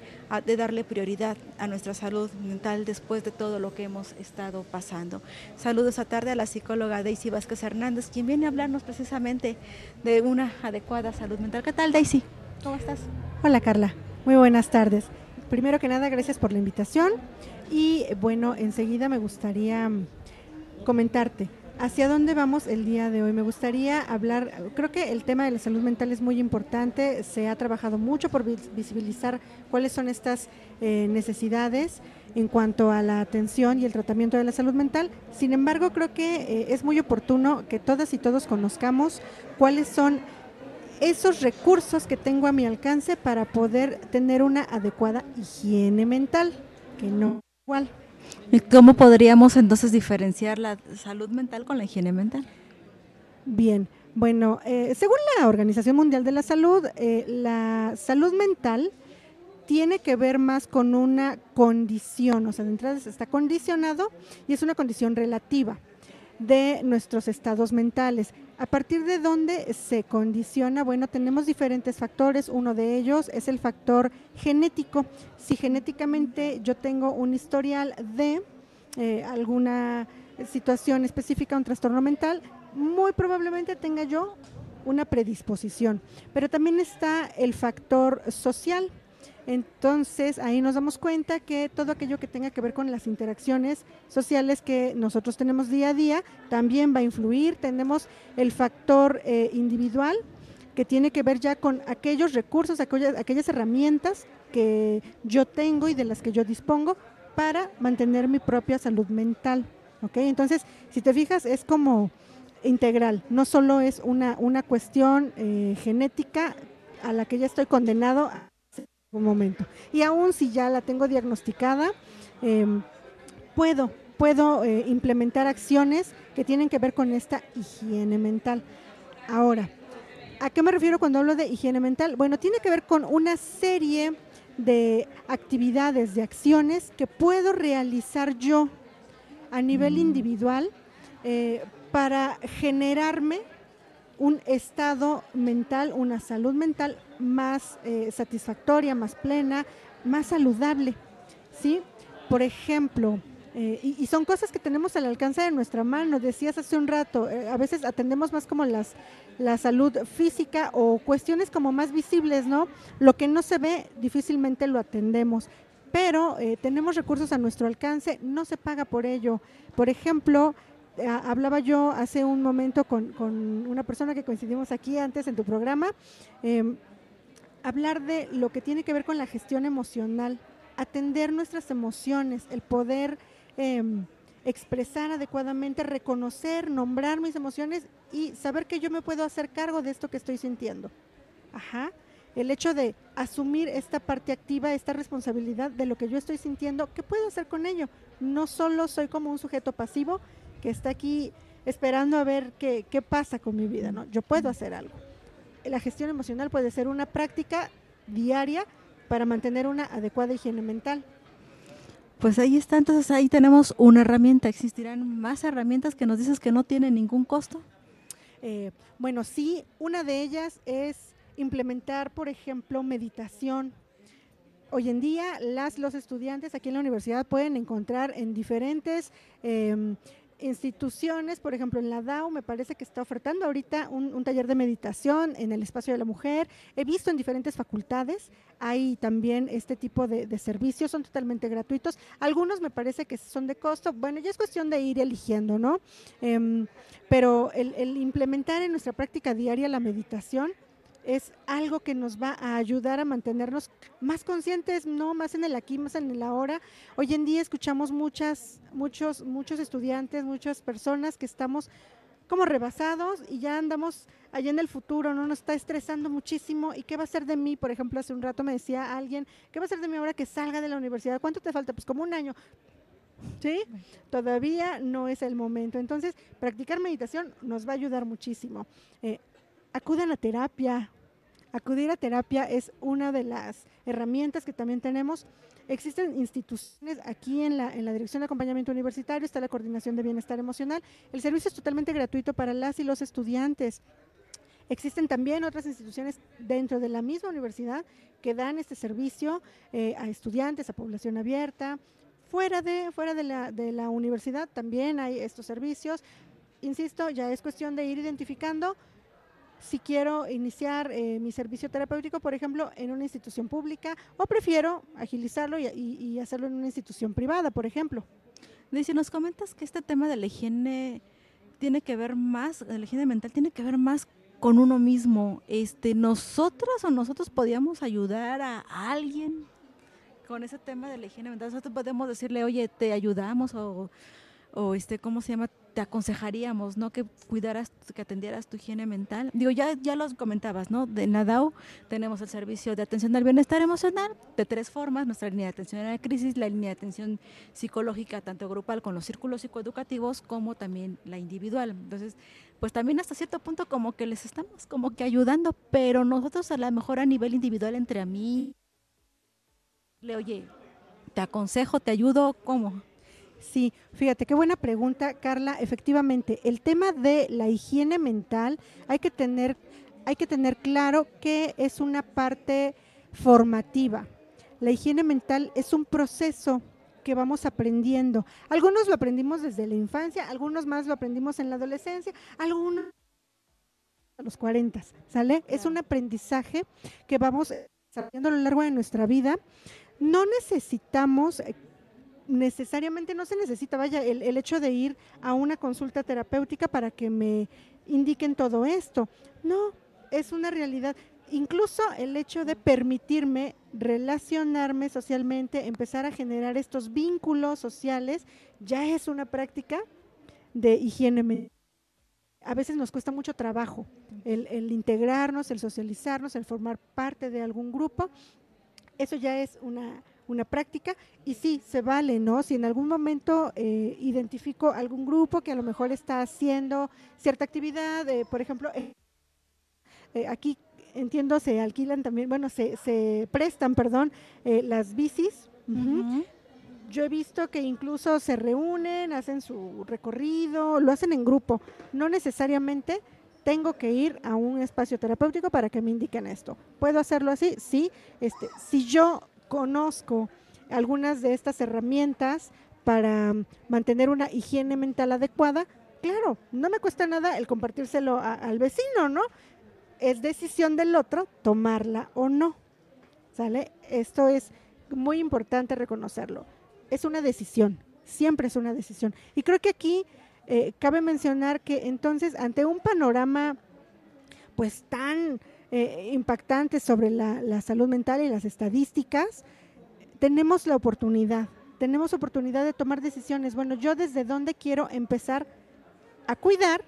de darle prioridad a nuestra salud mental después de todo lo que hemos estado pasando. Saludos a tarde a la psicóloga Daisy Vázquez Hernández, quien viene a hablarnos precisamente de una adecuada salud mental. ¿Qué tal Daisy? ¿Cómo estás? Hola Carla, muy buenas tardes. Primero que nada, gracias por la invitación. Y bueno, enseguida me gustaría comentarte hacia dónde vamos el día de hoy. Me gustaría hablar, creo que el tema de la salud mental es muy importante, se ha trabajado mucho por visibilizar cuáles son estas eh, necesidades en cuanto a la atención y el tratamiento de la salud mental. Sin embargo, creo que eh, es muy oportuno que todas y todos conozcamos cuáles son esos recursos que tengo a mi alcance para poder tener una adecuada higiene mental, que no ¿Y cómo podríamos entonces diferenciar la salud mental con la higiene mental? Bien, bueno, eh, según la Organización Mundial de la Salud, eh, la salud mental tiene que ver más con una condición, o sea, de entrada está condicionado y es una condición relativa de nuestros estados mentales. ¿A partir de dónde se condiciona? Bueno, tenemos diferentes factores. Uno de ellos es el factor genético. Si genéticamente yo tengo un historial de eh, alguna situación específica, un trastorno mental, muy probablemente tenga yo una predisposición. Pero también está el factor social. Entonces ahí nos damos cuenta que todo aquello que tenga que ver con las interacciones sociales que nosotros tenemos día a día también va a influir. Tenemos el factor eh, individual que tiene que ver ya con aquellos recursos, aquellas, aquellas herramientas que yo tengo y de las que yo dispongo para mantener mi propia salud mental. ¿ok? Entonces, si te fijas, es como integral, no solo es una, una cuestión eh, genética a la que ya estoy condenado un momento. Y aún si ya la tengo diagnosticada, em, puedo, puedo eh, implementar acciones que tienen que ver con esta higiene mental. Ahora, ¿a qué me refiero cuando hablo de higiene mental? Bueno, tiene que ver con una serie de actividades, de acciones que puedo realizar yo a nivel mm. individual eh, para generarme un estado mental, una salud mental más eh, satisfactoria, más plena, más saludable, ¿sí? Por ejemplo, eh, y, son cosas que tenemos al alcance de nuestra mano. Decías hace un rato, eh, a veces atendemos más como las, la salud física o cuestiones como más visibles, ¿no? Lo que no se ve, difícilmente lo atendemos. Pero tenemos recursos a nuestro alcance, no se paga por ello. Por ejemplo, hablaba yo hace un momento con, una persona que coincidimos aquí antes en tu programa, em, hablar de lo que tiene que ver con la gestión emocional, atender nuestras emociones, el poder em, expresar adecuadamente, reconocer, nombrar mis emociones y saber que yo me puedo hacer cargo de esto que estoy sintiendo. Ajá. El hecho de asumir esta parte activa, esta responsabilidad de lo que yo estoy sintiendo, ¿qué puedo hacer con ello? No solo soy como un sujeto pasivo, que está aquí esperando a ver qué, qué pasa con mi vida, ¿no? Yo puedo hacer algo. La gestión emocional puede ser una práctica diaria para mantener una adecuada higiene mental. Pues ahí está, entonces ahí tenemos una herramienta. ¿Existirán más herramientas que nos dices que no tienen ningún costo? Eh, bueno, sí, una de ellas es implementar, por ejemplo, meditación. Hoy en día, las los estudiantes aquí en la universidad pueden encontrar en diferentes em, instituciones, por ejemplo, en la DAO me parece que está ofertando ahorita un, taller de meditación en el espacio de la mujer. He visto en diferentes facultades, hay también este tipo de, servicios, son totalmente gratuitos. Algunos me parece que son de costo. Bueno, ya es cuestión de ir eligiendo, ¿no? Em, pero el implementar en nuestra práctica diaria la meditación es algo que nos va a ayudar a mantenernos más conscientes, no más en el aquí, más en el ahora. Hoy en día escuchamos muchas, muchos, muchos estudiantes, muchas personas que estamos como rebasados y ya andamos allá en el futuro, no nos está estresando muchísimo. ¿Y qué va a ser de mí? Por ejemplo, hace un rato me decía alguien, ¿qué va a ser de mí ahora que salga de la universidad? ¿Cuánto te falta? Pues como un año. ¿Sí? Todavía no es el momento. Entonces, practicar meditación nos va a ayudar muchísimo. Eh, acudan a terapia, Acudir a terapia es una de las herramientas que también tenemos. Existen instituciones aquí en la, en la Dirección de Acompañamiento Universitario, está la Coordinación de Bienestar Emocional. El servicio es totalmente gratuito para las y los estudiantes. Existen también otras instituciones dentro de la misma universidad que dan este servicio eh, a estudiantes, a población abierta. Fuera de, fuera de la, de la universidad también hay estos servicios. Insisto, ya es cuestión de ir identificando si quiero iniciar eh, mi servicio terapéutico, por ejemplo, en una institución pública o prefiero agilizarlo y, hacerlo en una institución privada, por ejemplo. Dice, nos comentas que este tema de la higiene tiene que ver más, la higiene mental tiene que ver más con uno mismo. Este, nosotras o nosotros podíamos ayudar a alguien con ese tema de la higiene mental. Nosotros podemos decirle, oye, te ayudamos o o este, ¿cómo se llama? Te aconsejaríamos, ¿no? Que cuidaras, que atendieras tu higiene mental. Digo, ya, ya los comentabas, ¿no? De Nadao tenemos el servicio de atención al bienestar emocional de tres formas, nuestra línea de atención a la crisis, la línea de atención psicológica, tanto grupal con los círculos psicoeducativos, como también la individual. Entonces, pues también hasta cierto punto como que les estamos como que ayudando, pero nosotros a lo mejor a nivel individual entre a mí, le oye, te aconsejo, te ayudo, ¿cómo? Sí, fíjate, qué buena pregunta, Carla. Efectivamente, el tema de la higiene mental hay que tener, hay que tener claro que es una parte formativa. La higiene mental es un proceso que vamos aprendiendo. Algunos lo aprendimos desde la infancia, algunos más lo aprendimos en la adolescencia, algunos a los 40, ¿sale? Es un aprendizaje que vamos aprendiendo a lo largo de nuestra vida. No necesitamos necesariamente no se necesita, vaya, el, el, hecho de ir a una consulta terapéutica para que me indiquen todo esto. No, es una realidad. Incluso el hecho de permitirme relacionarme socialmente, empezar a generar estos vínculos sociales, ya es una práctica de higiene a veces nos cuesta mucho trabajo el, el, integrarnos, el socializarnos, el formar parte de algún grupo. Eso ya es una, una práctica y sí, se vale, ¿no? Si en algún momento eh, identifico algún grupo que a lo mejor está haciendo cierta actividad, eh, por ejemplo, eh, aquí entiendo se alquilan también, bueno, se, se prestan, perdón, las bicis. Yo he visto que incluso se reúnen, hacen su recorrido, lo hacen en grupo. No necesariamente tengo que ir a un espacio terapéutico para que me indiquen esto. ¿Puedo hacerlo así? Sí. Este, si yo conozco algunas de estas herramientas para mantener una higiene mental adecuada, claro, no me cuesta nada el compartírselo al vecino, ¿no? Es decisión del otro tomarla o no. ¿Sale? Esto es muy importante reconocerlo. Es una decisión, siempre es una decisión. Y creo que aquí eh, cabe mencionar que entonces ante un panorama pues tan eh, impactantes sobre la, salud mental y las estadísticas, tenemos la oportunidad, tenemos oportunidad de tomar decisiones. Bueno, yo desde dónde quiero empezar a cuidar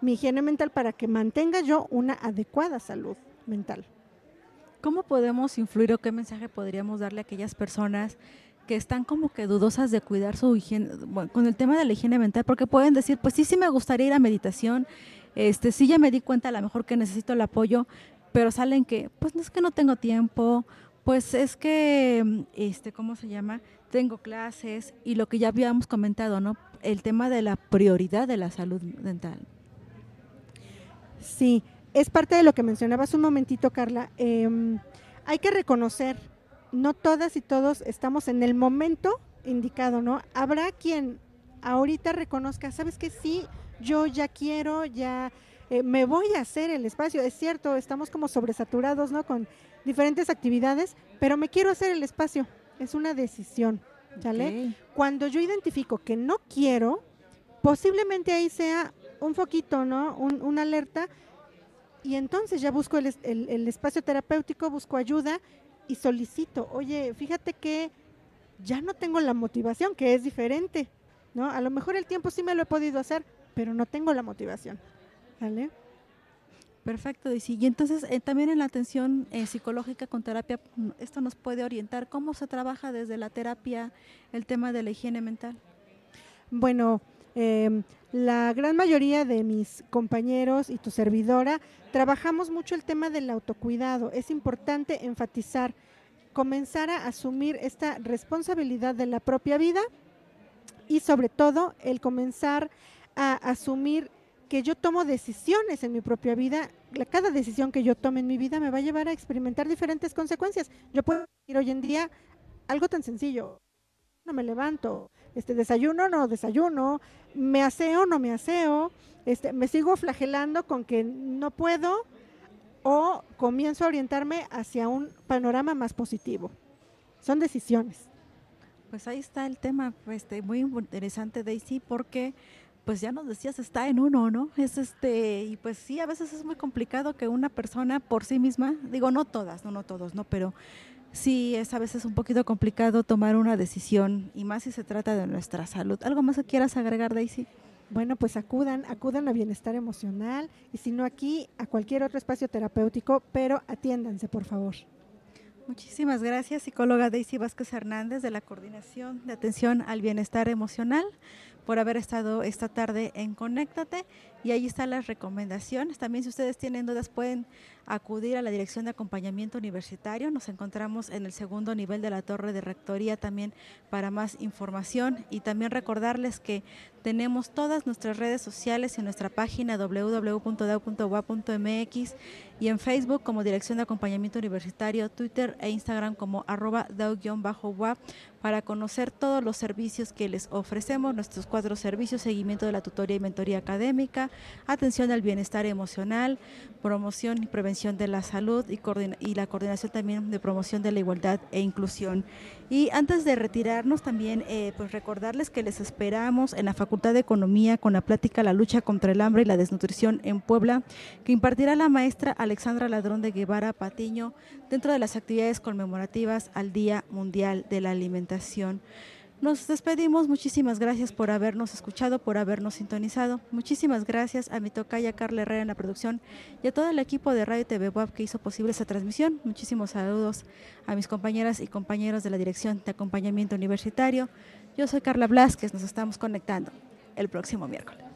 mi higiene mental para que mantenga yo una adecuada salud mental. ¿Cómo podemos influir o qué mensaje podríamos darle a aquellas personas que están como que dudosas de cuidar su higiene, con el tema de la higiene mental? Porque pueden decir, pues sí, sí me gustaría ir a meditación, este, sí ya me di cuenta a lo mejor que necesito el apoyo, pero salen que, pues no es que no tengo tiempo, pues es que, este, ¿cómo se llama? Tengo clases y lo que ya habíamos comentado, ¿no? El tema de la prioridad de la salud mental. Sí, es parte de lo que mencionabas un momentito, Carla. Em, hay que reconocer, no todas y todos estamos en el momento indicado, ¿no? Habrá quien ahorita reconozca, ¿sabes que Sí, yo ya quiero, ya eh, me voy a hacer el espacio. Es cierto, estamos como sobresaturados, ¿no? Con diferentes actividades, pero me quiero hacer el espacio. Es una decisión, ¿sale? Cuando yo identifico que no quiero, posiblemente ahí sea un foquito, ¿no? Un, una alerta. Y entonces ya busco el, el espacio terapéutico, busco ayuda y solicito, oye, fíjate que ya no tengo la motivación, que es diferente, ¿no? A lo mejor el tiempo sí me lo he podido hacer, pero no tengo la motivación. ¿Vale? Perfecto, y entonces eh, también en la atención eh, psicológica con terapia, mm, esto nos puede orientar cómo se trabaja desde la terapia el tema de la higiene mental. Bueno, Em, la gran mayoría de mis compañeros y tu servidora trabajamos mucho el tema del autocuidado. Es importante enfatizar, comenzar a asumir esta responsabilidad de la propia vida y sobre todo el comenzar a asumir que yo tomo decisiones en mi propia vida, cada decisión que yo tome en mi vida me va a llevar a experimentar diferentes consecuencias. Yo puedo decir hoy en día algo tan sencillo, no me levanto, este desayuno no desayuno, me aseo no me aseo, este me sigo flagelando con que no puedo o comienzo a orientarme hacia un panorama más positivo. Son decisiones. Pues ahí está el tema, este, muy interesante Daisy, porque pues ya nos decías, está en uno, ¿no? Es este, y pues sí, a veces es muy complicado que una persona por sí misma, digo, no todas, no, no todos, ¿no? Pero sí es a veces un poquito complicado tomar una decisión, y más si se trata de nuestra salud. ¿Algo más que quieras agregar, Daisy? Bueno, pues acudan, acudan a bienestar emocional, y si no aquí, a cualquier otro espacio terapéutico, pero atiéndanse, por favor. Muchísimas gracias, psicóloga Daisy Vázquez Hernández de la Coordinación de Atención al Bienestar Emocional por haber estado esta tarde en Conéctate y ahí están las recomendaciones. También si ustedes tienen dudas pueden acudir a la Dirección de Acompañamiento Universitario. Nos encontramos en el segundo nivel de la torre de rectoría también para más información y también recordarles que tenemos todas nuestras redes sociales en nuestra página www.dau.ua.mx y en Facebook como Dirección de Acompañamiento Universitario, Twitter e Instagram como arroba dau-wap para conocer todos los servicios que les ofrecemos, nuestros cuatro servicios, seguimiento de la tutoría y mentoría académica, atención al bienestar emocional, promoción y prevención de la salud y, la coordinación también de promoción de la igualdad e inclusión. Y antes de retirarnos también, eh, pues recordarles que les esperamos en la Facultad de Economía con la plática La lucha contra el hambre y la desnutrición en Puebla, que impartirá la maestra Alexandra Ladrón de Guevara Patiño dentro de las actividades conmemorativas al Día Mundial de la Alimentación. Nos despedimos. Muchísimas gracias por habernos escuchado, por habernos sintonizado. Muchísimas gracias a mi tocaya Carla Herrera en la producción y a todo el equipo de Radio TV Web que hizo posible esta transmisión. Muchísimos saludos a mis compañeras y compañeros de la Dirección de Acompañamiento Universitario. Yo soy Carla Blasquez. Nos estamos conectando el próximo miércoles.